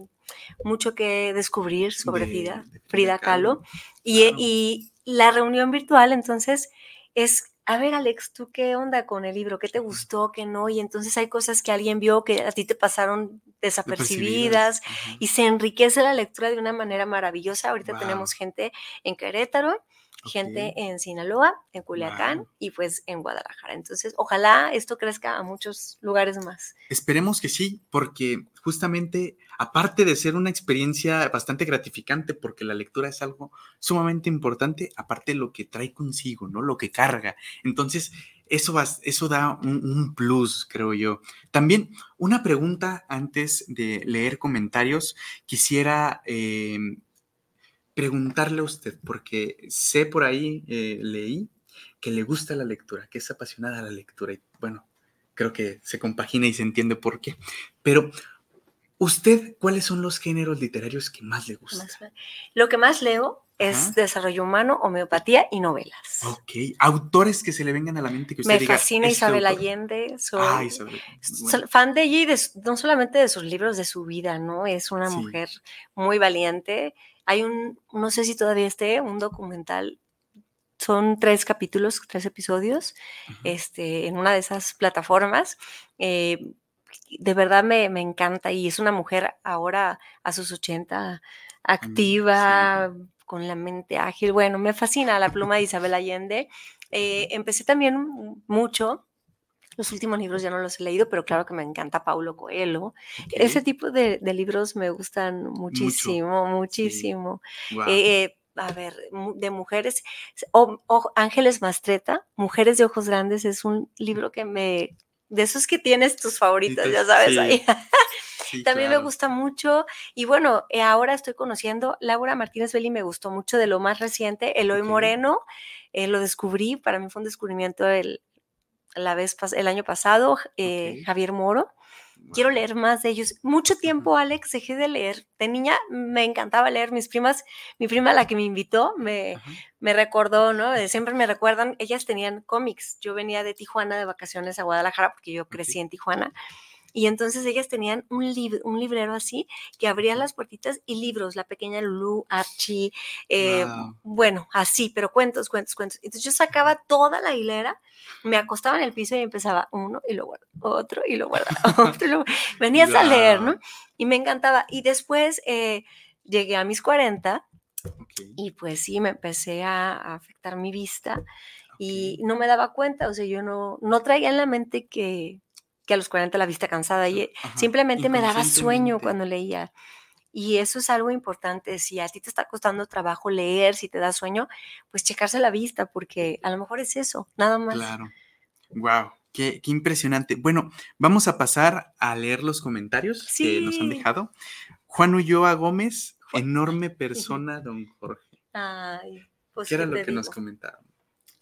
mucho que descubrir sobre De- Frida, de Frida Frida Kahlo. Kahlo, Y, claro. y la reunión virtual, entonces, es, a ver, Alex, ¿tú qué onda con el libro? ¿Qué te gustó? ¿Qué no? Y entonces hay cosas que alguien vio que a ti te pasaron desapercibidas y se enriquece la lectura de una manera maravillosa. Ahorita Guau. tenemos gente en Querétaro, gente en Sinaloa, en Culiacán y pues en Guadalajara. Entonces, ojalá esto crezca a muchos lugares más. Esperemos que sí, porque justamente, aparte de ser una experiencia bastante gratificante, porque la lectura es algo sumamente importante, aparte lo que trae consigo, ¿no? Lo que carga. Entonces, eso, va- eso da un, un plus, creo yo. También, una pregunta antes de leer comentarios. Quisiera eh, preguntarle a usted, porque sé por ahí, eh, leí que le gusta la lectura, que es apasionada a la lectura. Y bueno, creo que se compagina y se entiende por qué. Pero, ¿usted cuáles son los géneros literarios que más le gustan? Lo que más leo es Ajá. desarrollo humano, homeopatía y novelas. Ok, autores que se le vengan a la mente que usted Me diga. fascina "Este Isabel autor". Allende, soy Ah, Isabel. bueno. fan de ella y de no solamente de sus libros, de su vida, ¿no? Es una Sí. mujer muy valiente. Hay un, no sé si todavía esté, un documental, son tres capítulos, tres episodios, este, en una de esas plataformas. eh, de verdad me, me encanta y es una mujer ahora a sus 80, activa, con la mente ágil. Bueno, me fascina la pluma de Isabel Allende. Eh, empecé también mucho. Los últimos libros ya no los he leído, pero claro que me encanta Paulo Coelho. Ese tipo de, de libros me gustan muchísimo, muchísimo. Eh, eh, a ver, de mujeres, o- o- Ángeles Mastreta, Mujeres de Ojos Grandes, es un libro que me, de esos que tienes tus favoritos, ya Favoritos, sabes, sí, ahí. Sí, También claro. me gusta mucho. Y bueno, eh, ahora estoy conociendo Laura Martínez Belli, me gustó mucho de lo más reciente. Eloy. Moreno, eh, lo descubrí, para mí fue un descubrimiento el, la vez el año pasado. eh. Javier Moro. Quiero leer más de ellos. Mucho tiempo, Alex, dejé de leer. De niña me encantaba leer. Mis primas, mi prima, la que me invitó, me, me recordó, ¿no? Eh, Siempre me recuerdan, ellas tenían cómics. Yo venía de Tijuana de vacaciones a Guadalajara porque yo crecí en Tijuana. Y entonces ellas tenían un, lib- un librero así que abrían las puertitas y libros, la pequeña Lulu, Archie, eh, bueno, así, pero cuentos, cuentos, cuentos. Entonces yo sacaba toda la hilera, me acostaba en el piso y empezaba uno y lo otro y lo guardaba, otro y lo Venías a leer, ¿no? Y me encantaba. Y después eh, llegué a mis 40 Ok, y pues sí, me empecé a, a afectar mi vista y no me daba cuenta, o sea, yo no, no traía en la mente que, que a los 40 la vista cansada y Ajá, simplemente me daba sueño cuando leía. Y eso es algo importante. Si a ti te está costando trabajo leer, si te da sueño, pues checarse la vista, porque a lo mejor es eso, nada más. Claro. Wow. Qué, qué impresionante. Bueno, vamos a pasar a leer los comentarios que nos han dejado. Juan Ulloa Gómez, enorme persona, don Jorge. Ay, pues ¿Qué era ¿qué lo que nos digo? comentaba?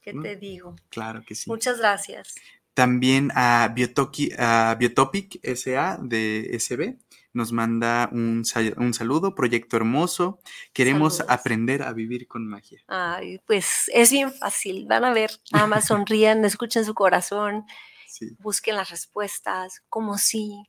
¿Qué no? te digo? Claro que sí. Muchas gracias. También a, Biotoki- a Biotopic SA de SB nos manda un, un saludo, proyecto hermoso. Queremos Saludos. aprender a vivir con magia. Ay, pues es bien fácil. Van a ver, nada más sonrían, escuchen su corazón, Sí, busquen las respuestas, como sí,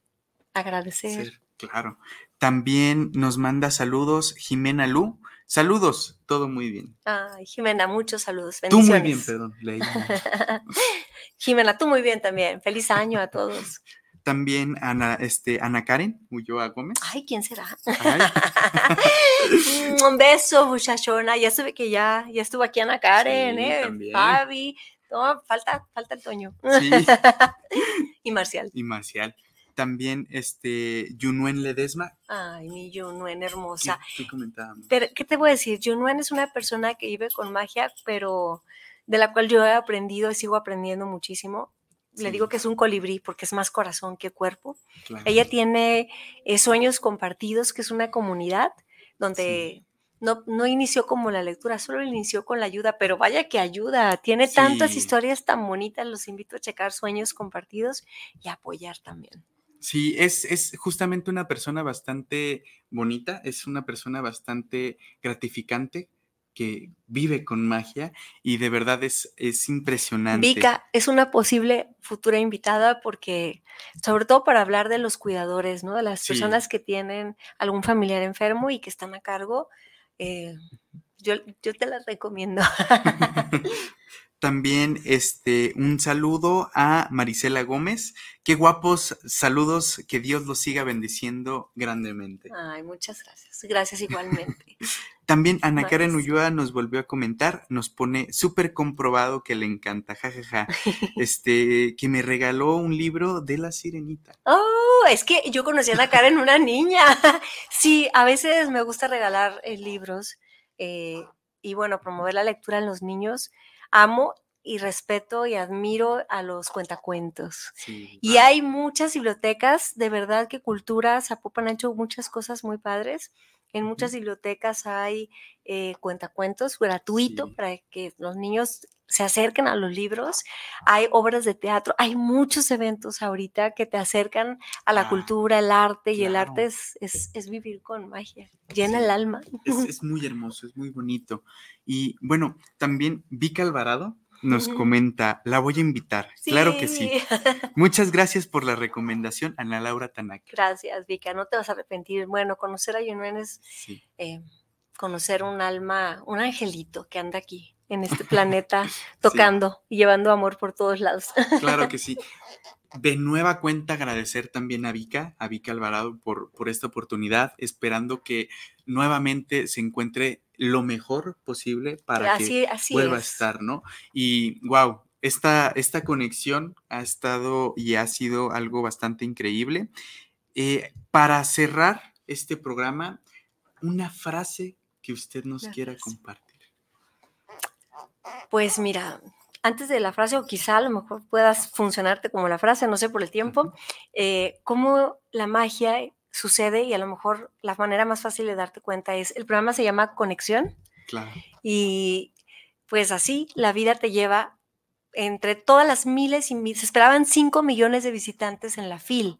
agradecer. claro. También nos manda saludos Jimena Lu. Saludos, todo muy bien. Ay, Jimena, muchos saludos. Tú muy bien, perdón. leí. Jimena, tú muy bien también. Feliz año a todos. También Ana, este, Ana Karen Ulloa Gómez. Ay, ¿quién será? Ay, Un beso, muchachona. Ya estuve que ya, ya estuvo aquí Ana Karen, Sí, ¿eh? también. Fabi. No, falta, falta el Toño. sí. y Marcial. Y Marcial. También este, Yunuen Ledesma. Ay, mi Junuen ¿Qué, hermosa. qué comentábamos? ¿qué te voy a decir? Junuen es una persona que vive con magia, pero de la cual yo he aprendido y sigo aprendiendo muchísimo. Le digo que es un colibrí porque es más corazón que cuerpo. Claro. Ella tiene eh, Sueños Compartidos, que es una comunidad donde no, no inició como la lectura, solo inició con la ayuda, pero vaya que ayuda. Tiene tantas historias tan bonitas. Los invito a checar Sueños Compartidos y a apoyar también. Sí, es, es justamente una persona bastante bonita, es una persona bastante gratificante que vive con magia y de verdad es, es impresionante. Vika es una posible futura invitada porque, sobre todo para hablar de los cuidadores, ¿no? De las Sí. personas que tienen algún familiar enfermo y que están a cargo. eh, yo, yo te las recomiendo. También este, un saludo a Marisela Gómez. Qué guapos saludos, que Dios los siga bendiciendo grandemente. Ay, muchas gracias. Gracias igualmente. También Ana Karen. Ulloa nos volvió a comentar, nos pone súper comprobado que le encanta, jajaja, este, que me regaló un libro de la sirenita. Oh, es que yo conocí a Ana Karen, una niña. Sí, a veces me gusta regalar eh, libros eh, y bueno, promover la lectura en los niños. Amo y respeto y admiro a los cuentacuentos. Sí, Y hay muchas bibliotecas, de verdad que Cultura Zapopan ha hecho muchas cosas muy padres. En muchas bibliotecas hay eh, cuentacuentos gratuito Sí. para que los niños se acerquen a los libros. Hay obras de teatro, hay muchos eventos ahorita que te acercan a la Ah, cultura, el arte, y el arte es, es, es vivir con magia, llena Sí. el alma. Es, es muy hermoso, es muy bonito. Y bueno, también Vika Alvarado nos comenta, la voy a invitar. Claro que sí. Muchas gracias por la recomendación, Ana Laura Tanaka. Gracias, Vika, no te vas a arrepentir. Bueno, conocer a Yunuen es Sí, eh, conocer un alma, un angelito que anda aquí en este planeta tocando y llevando amor por todos lados. claro que sí. De nueva cuenta agradecer también a Vika, a Vika Alvarado por, por esta oportunidad, esperando que nuevamente se encuentre lo mejor posible para que así vuelva a es. estar, ¿no? Y wow, esta, esta conexión ha estado y ha sido algo bastante increíble. Eh, para cerrar este programa, una frase que usted nos quiera frase. compartir. Pues mira, antes de la frase, o quizá a lo mejor puedas funcionarte como la frase, no sé por el tiempo, eh, cómo la magia sucede y a lo mejor la manera más fácil de darte cuenta es, el programa se llama Conexión Claro. y pues así la vida te lleva entre todas las miles y miles, se esperaban 5 millones de visitantes en la FIL.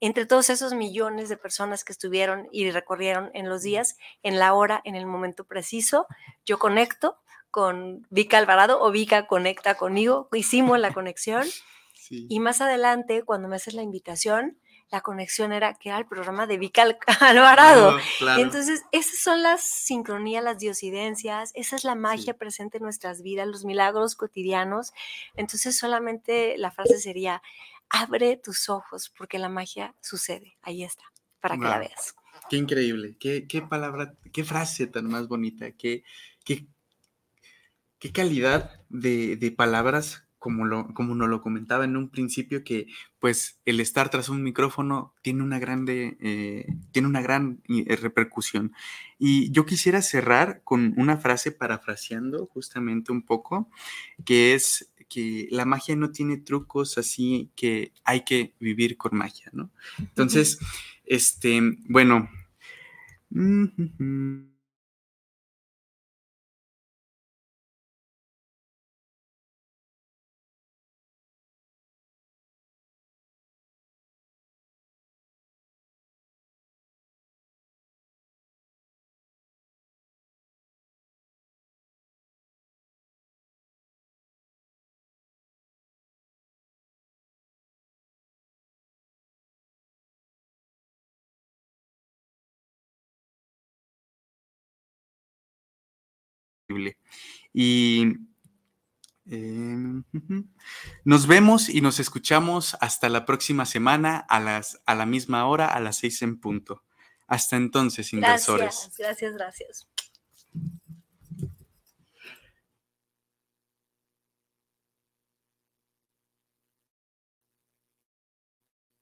Entre todos esos millones de personas que estuvieron y recorrieron en los días, en la hora, en el momento preciso, yo conecto con Vika Alvarado o Vika conecta conmigo, hicimos la conexión Sí. y más adelante cuando me haces la invitación, la conexión era que era el programa de Vika Al- Alvarado. Claro, claro. Y entonces, esas son las sincronías, las diosidencias, esa es la magia Sí. presente en nuestras vidas, los milagros cotidianos. Entonces, solamente la frase sería, abre tus ojos, porque la magia sucede. Ahí está, para que la veas. Qué increíble, qué, qué palabra, qué frase tan más bonita, qué, qué, qué calidad de, de palabras como, lo, como nos lo comentaba en un principio, que pues el estar tras un micrófono tiene una, grande, eh, tiene una gran eh, repercusión. Y yo quisiera cerrar con una frase parafraseando justamente un poco, que es que la magia no tiene trucos, así que hay que vivir con magia, ¿no? Entonces, este, bueno. Y em, nos vemos y nos escuchamos hasta la próxima semana a, las, a la misma hora, a las seis en punto. Hasta entonces, inversores. Gracias, gracias, gracias.